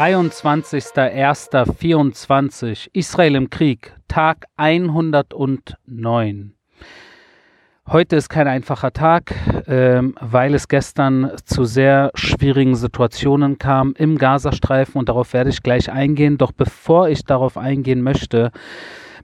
23.01.24 Israel im Krieg, Tag 109. Heute ist kein einfacher Tag, ähm, weil es gestern zu sehr schwierigen Situationen kam im Gazastreifen und darauf werde ich gleich eingehen. Doch bevor ich darauf eingehen möchte,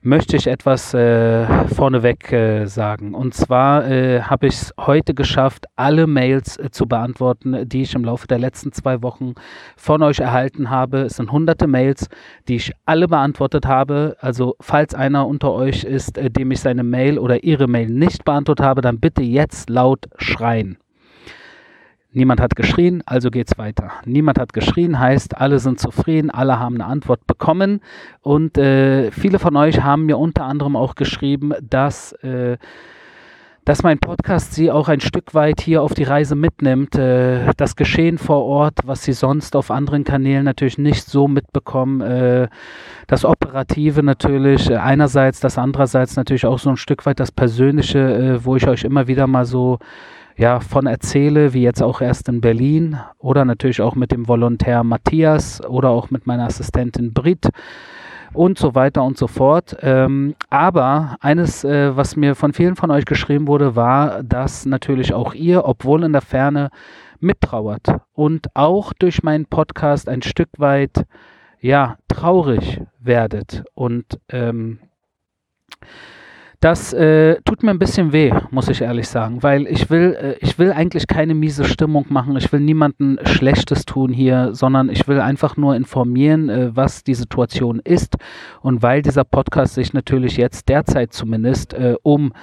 möchte ich etwas äh, vorneweg äh, sagen. Und zwar äh, habe ich es heute geschafft, alle Mails äh, zu beantworten, die ich im Laufe der letzten zwei Wochen von euch erhalten habe. Es sind hunderte Mails, die ich alle beantwortet habe. Also falls einer unter euch ist, äh, dem ich seine Mail oder ihre Mail nicht beantwortet habe, dann bitte jetzt laut schreien. Niemand hat geschrien, also geht's weiter. Niemand hat geschrien, heißt, alle sind zufrieden, alle haben eine Antwort bekommen. Und äh, viele von euch haben mir unter anderem auch geschrieben, dass, äh, dass mein Podcast sie auch ein Stück weit hier auf die Reise mitnimmt. Äh, das Geschehen vor Ort, was sie sonst auf anderen Kanälen natürlich nicht so mitbekommen. Äh, das Operative natürlich einerseits, das andererseits natürlich auch so ein Stück weit das Persönliche, äh, wo ich euch immer wieder mal so ja, von erzähle, wie jetzt auch erst in Berlin oder natürlich auch mit dem Volontär Matthias oder auch mit meiner Assistentin Brit und so weiter und so fort. Ähm, aber eines, äh, was mir von vielen von euch geschrieben wurde, war, dass natürlich auch ihr, obwohl in der Ferne, mittrauert und auch durch meinen Podcast ein Stück weit, ja, traurig werdet und ähm, das äh, tut mir ein bisschen weh, muss ich ehrlich sagen, weil ich will, äh, ich will eigentlich keine miese Stimmung machen. Ich will niemandem Schlechtes tun hier, sondern ich will einfach nur informieren, äh, was die Situation ist. Und weil dieser Podcast sich natürlich jetzt derzeit zumindest äh, um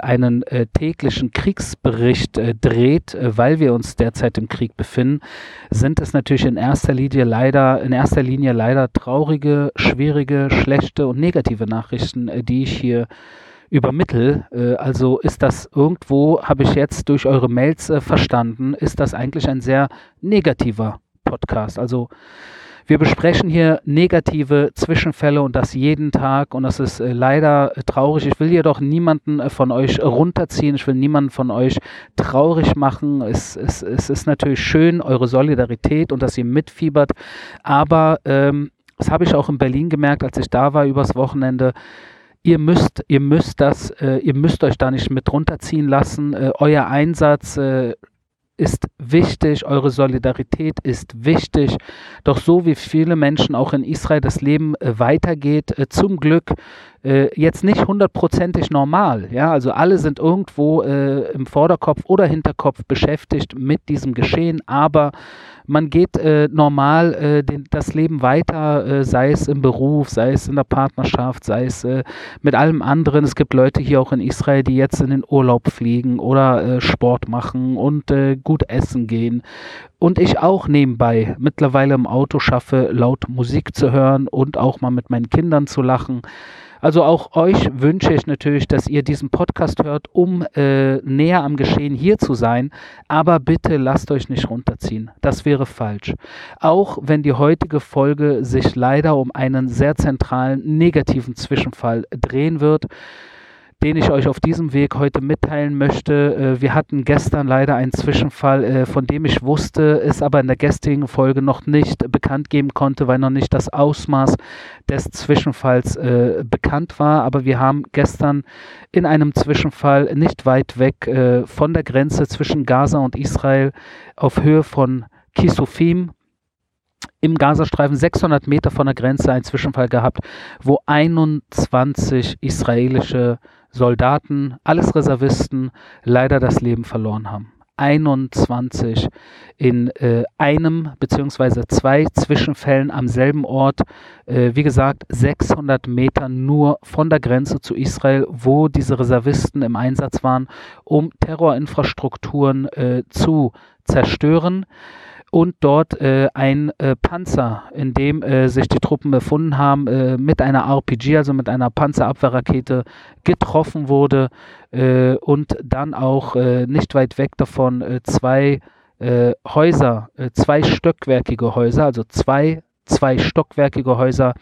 einen äh, täglichen Kriegsbericht äh, dreht, äh, weil wir uns derzeit im Krieg befinden, sind es natürlich in erster Linie leider, in erster Linie leider traurige, schwierige, schlechte und negative Nachrichten, äh, die ich hier übermittel. Äh, also ist das irgendwo, habe ich jetzt durch eure Mails verstanden, ist das eigentlich ein sehr negativer Podcast. Also wir besprechen hier negative Zwischenfälle und das jeden Tag und das ist äh, leider äh, traurig. Ich will jedoch niemanden äh, von euch runterziehen, ich will niemanden von euch traurig machen. Es, es, es ist natürlich schön, eure Solidarität und dass ihr mitfiebert, aber ähm, das habe ich auch in Berlin gemerkt, als ich da war übers Wochenende ihr müsst, ihr müsst das, äh, ihr müsst euch da nicht mit runterziehen lassen. Äh, euer Einsatz äh, ist wichtig, eure Solidarität ist wichtig. Doch so wie viele Menschen auch in Israel das Leben äh, weitergeht, äh, zum Glück äh, jetzt nicht hundertprozentig normal. Ja, also alle sind irgendwo äh, im Vorderkopf oder Hinterkopf beschäftigt mit diesem Geschehen, aber man geht äh, normal äh, den, das Leben weiter, äh, sei es im Beruf, sei es in der Partnerschaft, sei es äh, mit allem anderen. Es gibt Leute hier auch in Israel, die jetzt in den Urlaub fliegen oder Sport machen und gut essen gehen. Und ich auch nebenbei mittlerweile im Auto schaffe, laut Musik zu hören und auch mal mit meinen Kindern zu lachen. Also auch euch wünsche ich natürlich, dass ihr diesen Podcast hört, um äh, näher am Geschehen hier zu sein. Aber bitte lasst euch nicht runterziehen. Das wäre falsch. Auch wenn die heutige Folge sich leider um einen sehr zentralen negativen Zwischenfall drehen wird den ich euch auf diesem Weg heute mitteilen möchte. Äh, wir hatten gestern leider einen Zwischenfall, äh, von dem ich wusste, es aber in der gestrigen Folge noch nicht bekannt geben konnte, weil noch nicht das Ausmaß des Zwischenfalls äh, bekannt war. Aber wir haben gestern in einem Zwischenfall nicht weit weg von der Grenze zwischen Gaza und Israel auf Höhe von Kisufim, im Gazastreifen 600 Meter von der Grenze einen Zwischenfall gehabt, wo 21 israelische Soldaten, alles Reservisten, leider das Leben verloren haben. 21 in äh, einem beziehungsweise zwei Zwischenfällen am selben Ort. Äh, wie gesagt, 600 Meter nur von der Grenze zu Israel, wo diese Reservisten im Einsatz waren, um Terrorinfrastrukturen äh, zu zerstören und dort äh, ein äh, Panzer, in dem äh, sich die Truppen befunden haben, äh, mit einer RPG, also mit einer Panzerabwehrrakete getroffen wurde äh, und dann auch äh, nicht weit weg davon zwei Häuser, zwei stöckwerkige Häuser, also zwei zwei stockwerkige Häuser,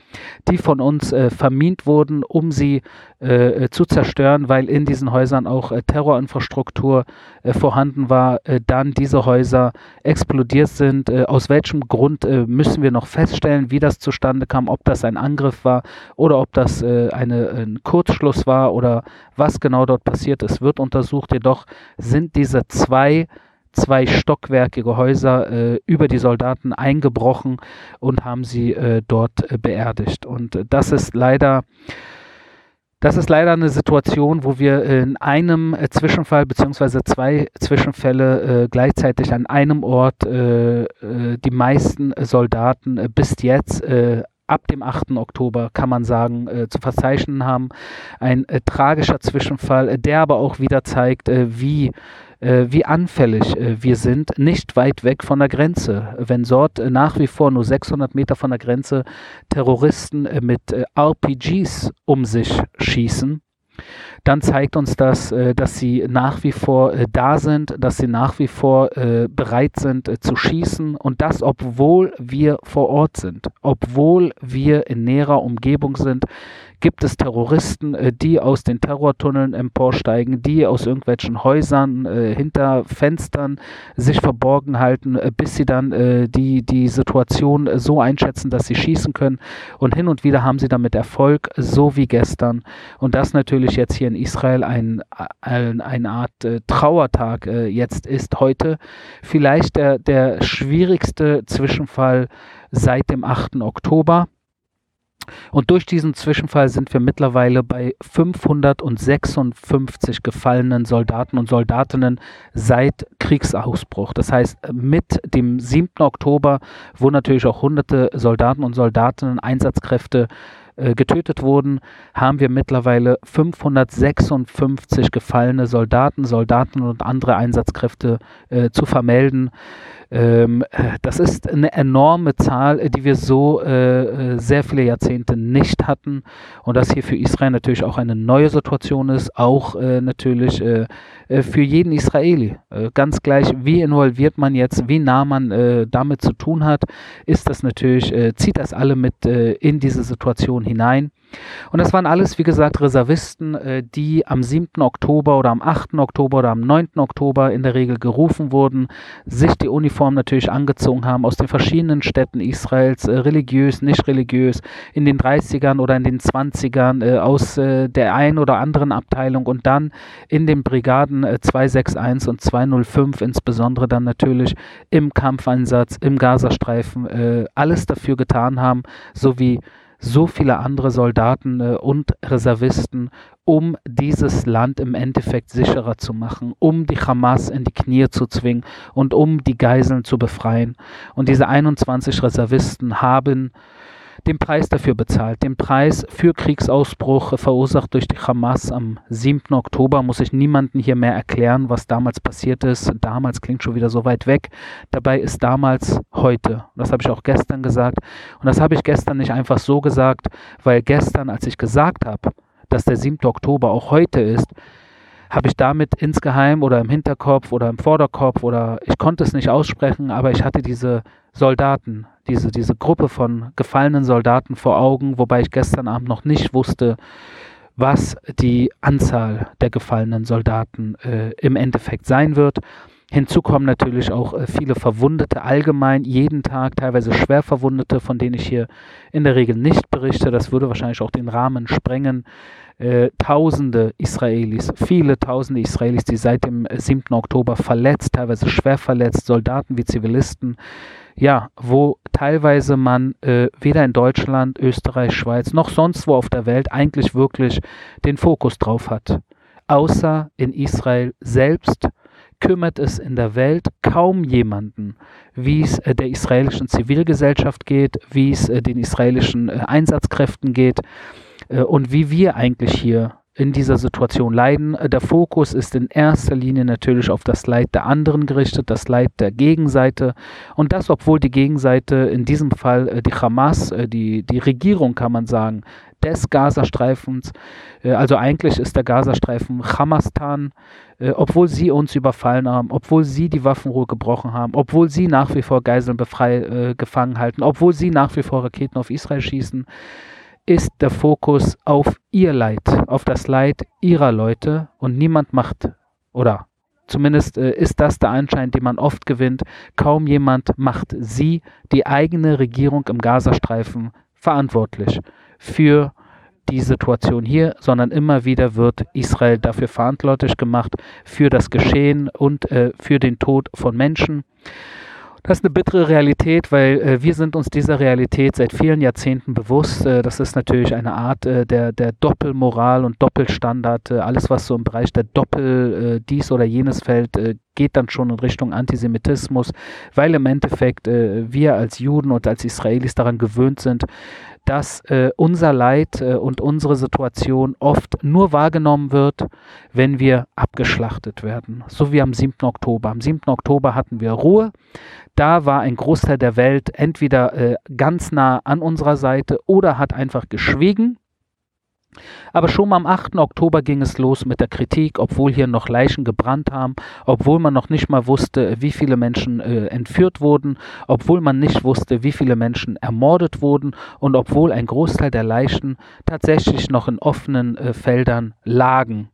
die von uns äh, vermint wurden, um sie äh, äh, zu zerstören, weil in diesen Häusern auch äh, Terrorinfrastruktur äh, vorhanden war, äh, dann diese Häuser explodiert sind. aus welchem Grund müssen wir noch feststellen, wie das zustande kam, ob das ein Angriff war oder ob das eine, ein Kurzschluss war oder was genau dort passiert ist, wird untersucht. Jedoch sind diese zwei zwei stockwerkige Häuser äh, über die Soldaten eingebrochen und haben sie äh, dort äh, beerdigt. Und äh, das ist leider das ist leider eine Situation, wo wir in einem äh, Zwischenfall beziehungsweise zwei Zwischenfälle äh, gleichzeitig an einem Ort äh, äh die meisten Soldaten äh, bis jetzt äh, ab dem 8. Oktober, kann man sagen, zu verzeichnen haben. Ein tragischer Zwischenfall, der aber auch wieder zeigt, äh, wie anfällig äh, wir sind, nicht weit weg von der Grenze. Wenn dort äh, nach wie vor nur 600 Meter von der Grenze Terroristen äh, mit äh, RPGs um sich schießen, dann zeigt uns das, äh, dass sie nach wie vor da sind, dass sie nach wie vor bereit sind zu schießen und das, obwohl wir vor Ort sind, obwohl wir in näherer Umgebung sind, gibt es Terroristen, äh, die aus den Terrortunneln emporsteigen, die aus irgendwelchen Häusern äh, hinter Fenstern sich verborgen halten, äh, bis sie dann die, die Situation so einschätzen, dass sie schießen können. Und hin und wieder haben sie damit Erfolg, so wie gestern. Und das natürlich jetzt hier in Israel ein, ein eine Art Trauertag jetzt ist heute. Vielleicht der, der schwierigste Zwischenfall seit dem 8. Oktober. Und durch diesen Zwischenfall sind wir mittlerweile bei 556 gefallenen Soldaten und Soldatinnen seit Kriegsausbruch. Das heißt, mit dem 7. Oktober, wo natürlich auch hunderte Soldaten und Soldatinnen, Einsatzkräfte äh, getötet wurden, haben wir mittlerweile 556 gefallene Soldaten, Soldaten und andere Einsatzkräfte äh, zu vermelden. Ähm, das ist eine enorme Zahl, die wir so äh, äh, sehr viele Jahrzehnte nicht hatten und das hier für Israel natürlich auch eine neue Situation ist, auch äh, natürlich äh, äh für jeden Israeli. Äh, ganz gleich, wie involviert man jetzt, wie nah man damit zu tun hat, ist das natürlich, zieht das alle mit in diese Situation hinein. Und das waren alles, wie gesagt, Reservisten, äh, die am 7. Oktober oder am 8. Oktober oder am 9. Oktober in der Regel gerufen wurden, sich die Uniform natürlich angezogen haben, aus den verschiedenen Städten Israels, äh, religiös, nicht religiös, in den 30ern oder in den 20ern, äh, aus der einen oder anderen Abteilung und dann in den Brigaden 261 und 205 insbesondere dann natürlich im Kampfeinsatz, im Gazastreifen, alles dafür getan haben, sowie so viele andere Soldaten äh, und Reservisten, um dieses Land im Endeffekt sicherer zu machen, um die Hamas in die Knie zu zwingen und um die Geiseln zu befreien. Und diese 21 Reservisten haben den Preis dafür bezahlt. Den Preis für Kriegsausbruch verursacht durch die Hamas am 7. Oktober. Muss ich niemandem hier mehr erklären, was damals passiert ist. Damals klingt schon wieder so weit weg. Dabei ist damals heute. Das habe ich auch gestern gesagt. Und das habe ich gestern nicht einfach so gesagt, weil gestern, als ich gesagt habe, dass der 7. Oktober auch heute ist, habe ich damit insgeheim oder im Hinterkopf oder im Vorderkopf oder ich konnte es nicht aussprechen, aber ich hatte diese Soldaten, diese, diese Gruppe von gefallenen Soldaten vor Augen, wobei ich gestern Abend noch nicht wusste, was die Anzahl der gefallenen Soldaten äh, im Endeffekt sein wird. Hinzu kommen natürlich auch äh, viele Verwundete allgemein, jeden Tag teilweise schwer Verwundete, von denen ich hier in der Regel nicht berichte. Das würde wahrscheinlich auch den Rahmen sprengen. Äh, tausende Israelis, viele tausende Israelis, die seit dem 7. Oktober verletzt, teilweise schwer verletzt, Soldaten wie Zivilisten, ja, wo teilweise man äh, weder in Deutschland, Österreich, Schweiz noch sonst wo auf der Welt eigentlich wirklich den Fokus drauf hat. Außer in Israel selbst kümmert es in der Welt kaum jemanden, wie es äh, der israelischen Zivilgesellschaft geht, wie es äh, den israelischen äh, Einsatzkräften geht und wie wir eigentlich hier in dieser Situation leiden. Der Fokus ist in erster Linie natürlich auf das Leid der anderen gerichtet, das Leid der Gegenseite. Und das, obwohl die Gegenseite in diesem Fall äh, die Hamas, äh, die, die Regierung kann man sagen, des Gazastreifens, äh, also eigentlich ist der Gazastreifen Hamastan, obwohl sie uns überfallen haben, obwohl sie die Waffenruhe gebrochen haben, obwohl sie nach wie vor Geiseln befrei, gefangen halten, obwohl sie nach wie vor Raketen auf Israel schießen ist der Fokus auf ihr Leid, auf das Leid ihrer Leute und niemand macht, oder zumindest äh, ist das der Anschein, den man oft gewinnt, kaum jemand macht sie, die eigene Regierung im Gazastreifen, verantwortlich für die Situation hier, sondern immer wieder wird Israel dafür verantwortlich gemacht, für das Geschehen und äh, für den Tod von Menschen. Das ist eine bittere Realität, weil äh, wir sind uns dieser Realität seit vielen Jahrzehnten bewusst. Äh, das ist natürlich eine Art äh, der, der Doppelmoral und Doppelstandard. Äh, alles, was so im Bereich der Doppel äh, dies oder jenes fällt, äh, geht dann schon in Richtung Antisemitismus, weil im Endeffekt wir als Juden und als Israelis daran gewöhnt sind, dass äh, unser Leid äh, und unsere Situation oft nur wahrgenommen wird, wenn wir abgeschlachtet werden. So wie am 7. Oktober. Am 7. Oktober hatten wir Ruhe. Da war ein Großteil der Welt entweder äh, ganz nah an unserer Seite oder hat einfach geschwiegen aber schon am 8. Oktober ging es los mit der Kritik, obwohl hier noch Leichen gebrannt haben, obwohl man noch nicht mal wusste, wie viele Menschen äh, entführt wurden, obwohl man nicht wusste, wie viele Menschen ermordet wurden und obwohl ein Großteil der Leichen tatsächlich noch in offenen äh, Feldern lagen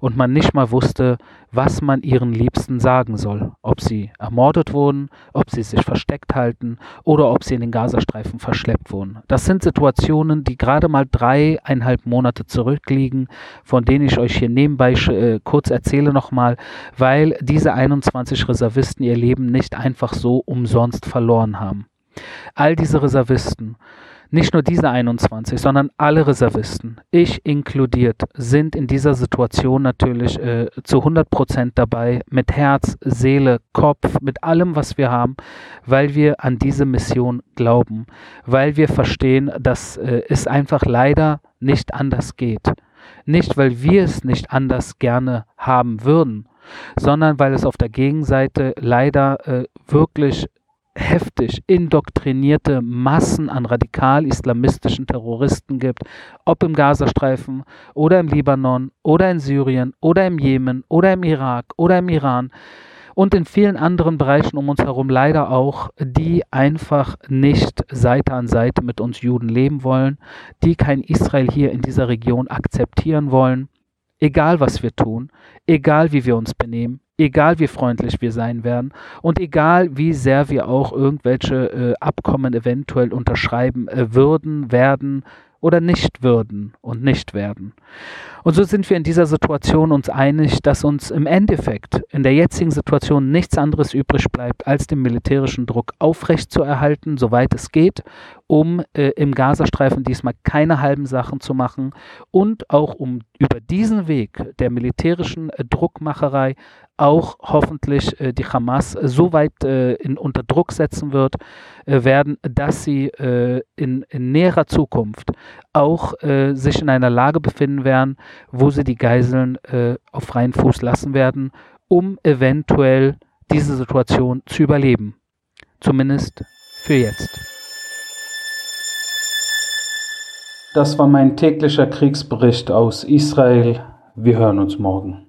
und man nicht mal wusste, was man ihren Liebsten sagen soll, ob sie ermordet wurden, ob sie sich versteckt halten oder ob sie in den Gazastreifen verschleppt wurden. Das sind Situationen, die gerade mal dreieinhalb Monate zurückliegen, von denen ich euch hier nebenbei äh, kurz erzähle nochmal, weil diese 21 Reservisten ihr Leben nicht einfach so umsonst verloren haben. All diese Reservisten nicht nur diese 21, sondern alle Reservisten, ich inkludiert, sind in dieser Situation natürlich äh, zu 100 Prozent dabei, mit Herz, Seele, Kopf, mit allem, was wir haben, weil wir an diese Mission glauben, weil wir verstehen, dass äh, es einfach leider nicht anders geht. Nicht, weil wir es nicht anders gerne haben würden, sondern weil es auf der Gegenseite leider äh, wirklich heftig indoktrinierte Massen an radikal-islamistischen Terroristen gibt, ob im Gazastreifen oder im Libanon oder in Syrien oder im Jemen oder im Irak oder im Iran und in vielen anderen Bereichen um uns herum leider auch, die einfach nicht Seite an Seite mit uns Juden leben wollen, die kein Israel hier in dieser Region akzeptieren wollen, egal was wir tun, egal wie wir uns benehmen, egal wie freundlich wir sein werden und egal wie sehr wir auch irgendwelche äh, Abkommen eventuell unterschreiben äh, würden, werden oder nicht würden und nicht werden. Und so sind wir in dieser Situation uns einig, dass uns im Endeffekt in der jetzigen Situation nichts anderes übrig bleibt, als den militärischen Druck aufrechtzuerhalten, soweit es geht, um äh, im Gazastreifen diesmal keine halben Sachen zu machen und auch um über diesen Weg der militärischen äh, Druckmacherei auch hoffentlich äh, die Hamas so weit äh, in, unter Druck setzen wird, äh, werden, dass sie in, in, näherer Zukunft auch sich in einer Lage befinden werden, wo sie die Geiseln auf freien Fuß lassen werden, um eventuell diese Situation zu überleben. Zumindest für jetzt. Das war mein täglicher Kriegsbericht aus Israel. Wir hören uns morgen.